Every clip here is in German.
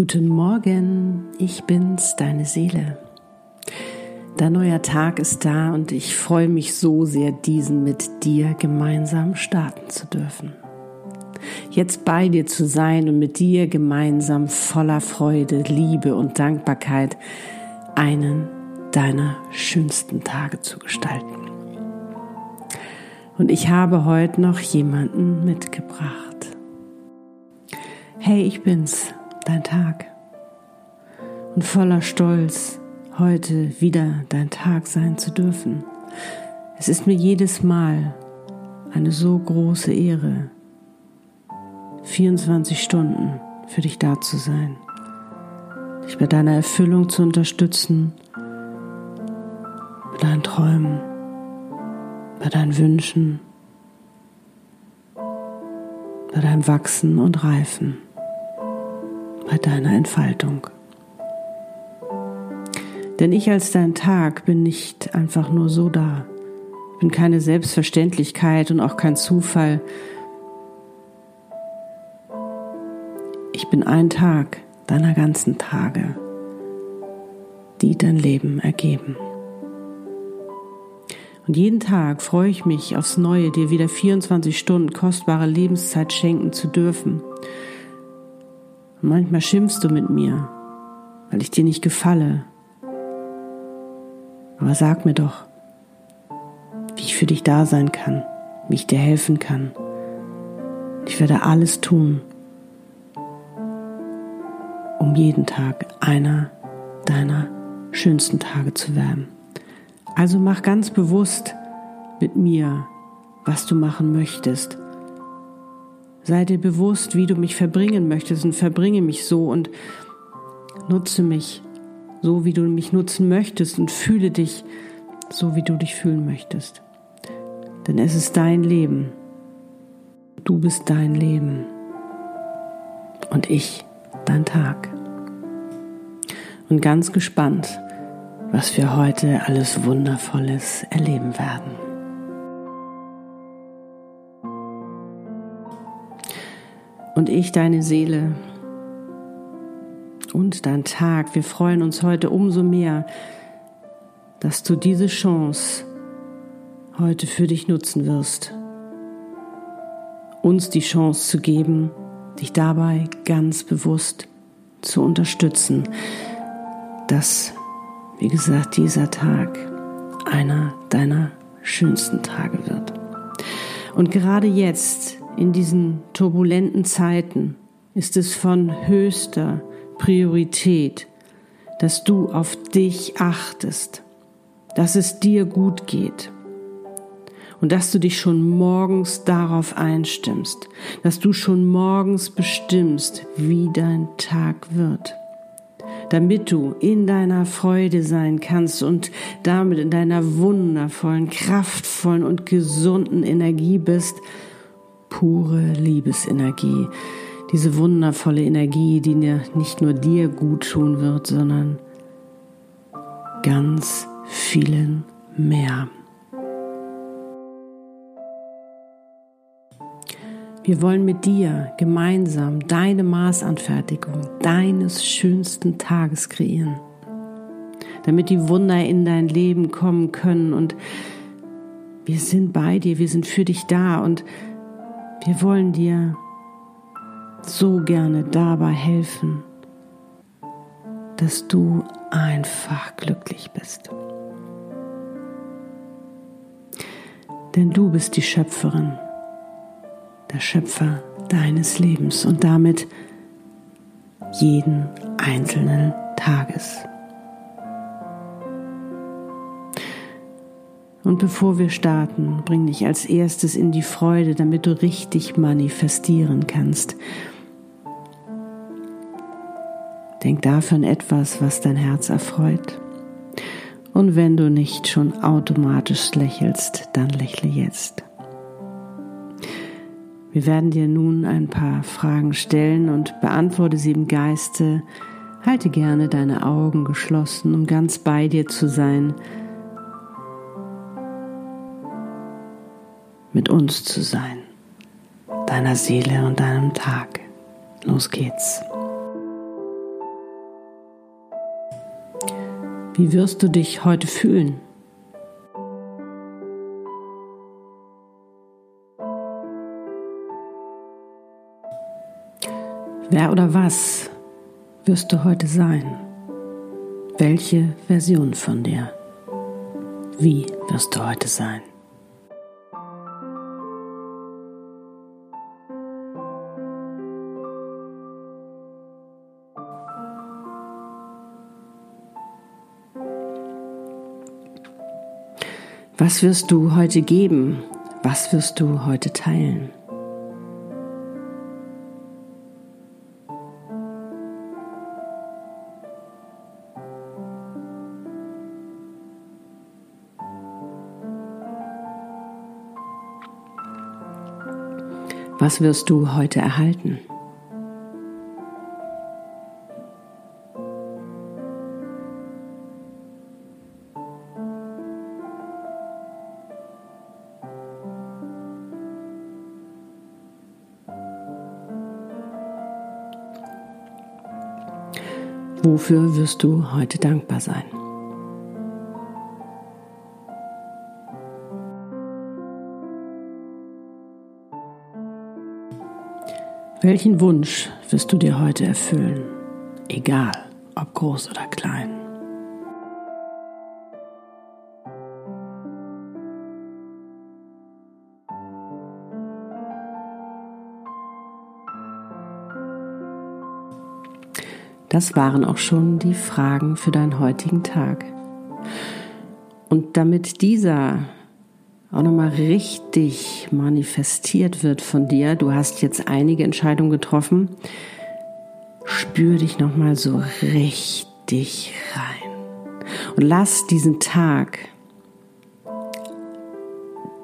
Guten Morgen, ich bin's, deine Seele. Dein neuer Tag ist da und ich freue mich so sehr, diesen mit dir gemeinsam starten zu dürfen. Jetzt bei dir zu sein und mit dir gemeinsam voller Freude, Liebe und Dankbarkeit einen deiner schönsten Tage zu gestalten. Und ich habe heute noch jemanden mitgebracht. Hey, ich bin's, dein Tag. Und voller Stolz heute wieder dein Tag sein zu dürfen. Es ist mir jedes Mal eine so große Ehre, 24 Stunden für dich da zu sein, dich bei deiner Erfüllung zu unterstützen, bei deinen Träumen, bei deinen Wünschen, bei deinem Wachsen und Reifen bei deiner Entfaltung. Denn ich als dein Tag bin nicht einfach nur so da, bin keine Selbstverständlichkeit und auch kein Zufall. Ich bin ein Tag deiner ganzen Tage, die dein Leben ergeben. Und jeden Tag freue ich mich aufs Neue, dir wieder 24 Stunden kostbare Lebenszeit schenken zu dürfen und manchmal schimpfst du mit mir, weil ich dir nicht gefalle. Aber sag mir doch, wie ich für dich da sein kann, wie ich dir helfen kann. Ich werde alles tun, um jeden Tag einer deiner schönsten Tage zu werden. Also mach ganz bewusst mit mir, was du machen möchtest Sei dir bewusst, wie du mich verbringen möchtest und verbringe mich so und nutze mich so, wie du mich nutzen möchtest und fühle dich so, wie du dich fühlen möchtest. Denn es ist dein Leben. Du bist dein Leben. Und ich dein Tag. Und ganz gespannt, was wir heute alles Wundervolles erleben werden. und ich deine Seele und dein Tag. Wir freuen uns heute umso mehr, dass du diese Chance heute für dich nutzen wirst. Uns die Chance zu geben, dich dabei ganz bewusst zu unterstützen, dass, wie gesagt, dieser Tag einer deiner schönsten Tage wird. Und gerade jetzt in diesen turbulenten Zeiten ist es von höchster Priorität, dass du auf dich achtest, dass es dir gut geht und dass du dich schon morgens darauf einstimmst, dass du schon morgens bestimmst, wie dein Tag wird, damit du in deiner Freude sein kannst und damit in deiner wundervollen, kraftvollen und gesunden Energie bist, pure Liebesenergie, diese wundervolle Energie, die nicht nur dir gut tun wird, sondern ganz vielen mehr. Wir wollen mit dir gemeinsam deine Maßanfertigung deines schönsten Tages kreieren, damit die Wunder in dein Leben kommen können. Und wir sind bei dir, wir sind für dich da. Und wir wollen dir so gerne dabei helfen, dass du einfach glücklich bist. Denn du bist die Schöpferin, der Schöpfer deines Lebens und damit jeden einzelnen Tages. Und bevor wir starten, bring dich als erstes in die Freude, damit du richtig manifestieren kannst. Denk dafür an etwas, was dein Herz erfreut. Und wenn du nicht schon automatisch lächelst, dann lächle jetzt. Wir werden dir nun ein paar Fragen stellen und beantworte sie im Geiste. Halte gerne deine Augen geschlossen, um ganz bei dir zu sein mit uns zu sein, deiner Seele und deinem Tag. Los geht's. Wie wirst du dich heute fühlen? Wer oder was wirst du heute sein? Welche Version von dir? Wie wirst du heute sein? Was wirst du heute geben? Was wirst du heute teilen? Was wirst du heute erhalten? Wofür wirst du heute dankbar sein? Welchen Wunsch wirst du dir heute erfüllen? Egal, ob groß oder klein. Das waren auch schon die Fragen für deinen heutigen Tag. Und damit dieser auch nochmal richtig manifestiert wird von dir, du hast jetzt einige Entscheidungen getroffen, spür dich nochmal so richtig rein. Und lass diesen Tag,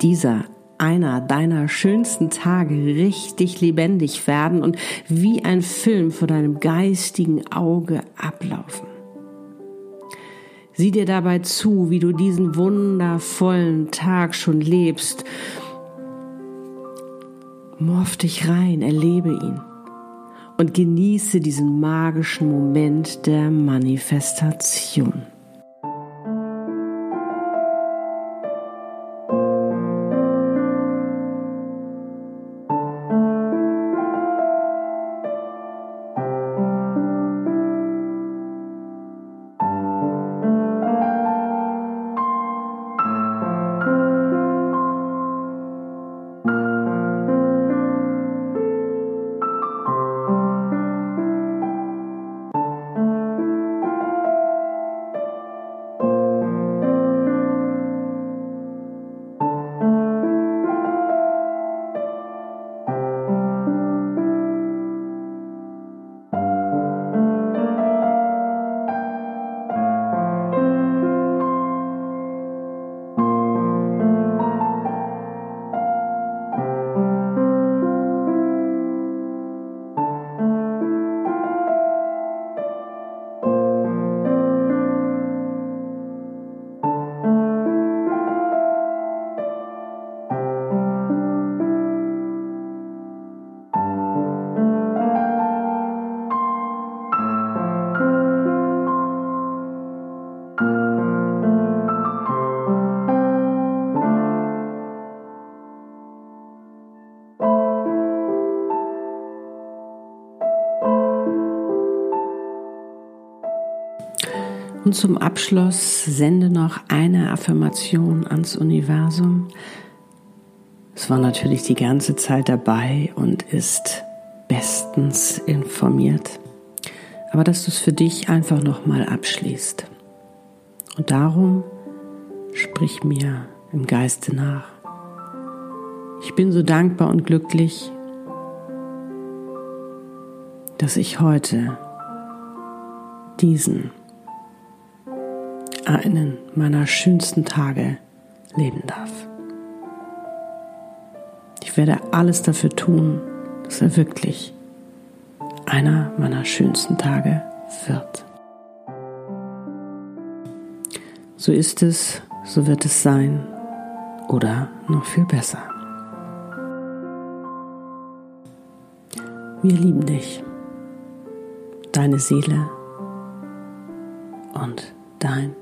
dieser einer deiner schönsten Tage richtig lebendig werden und wie ein Film vor deinem geistigen Auge ablaufen. Sieh dir dabei zu, wie du diesen wundervollen Tag schon lebst. Morph dich rein, erlebe ihn und genieße diesen magischen Moment der Manifestation. Und zum Abschluss sende noch eine Affirmation ans Universum. Es war natürlich die ganze Zeit dabei und ist bestens informiert. Aber dass du es für dich einfach nochmal abschließt. Und darum sprich mir im Geiste nach. Ich bin so dankbar und glücklich, dass ich heute diesen einen meiner schönsten Tage leben darf. Ich werde alles dafür tun, dass er wirklich einer meiner schönsten Tage wird. So ist es, so wird es sein oder noch viel besser. Wir lieben dich, deine Seele und dein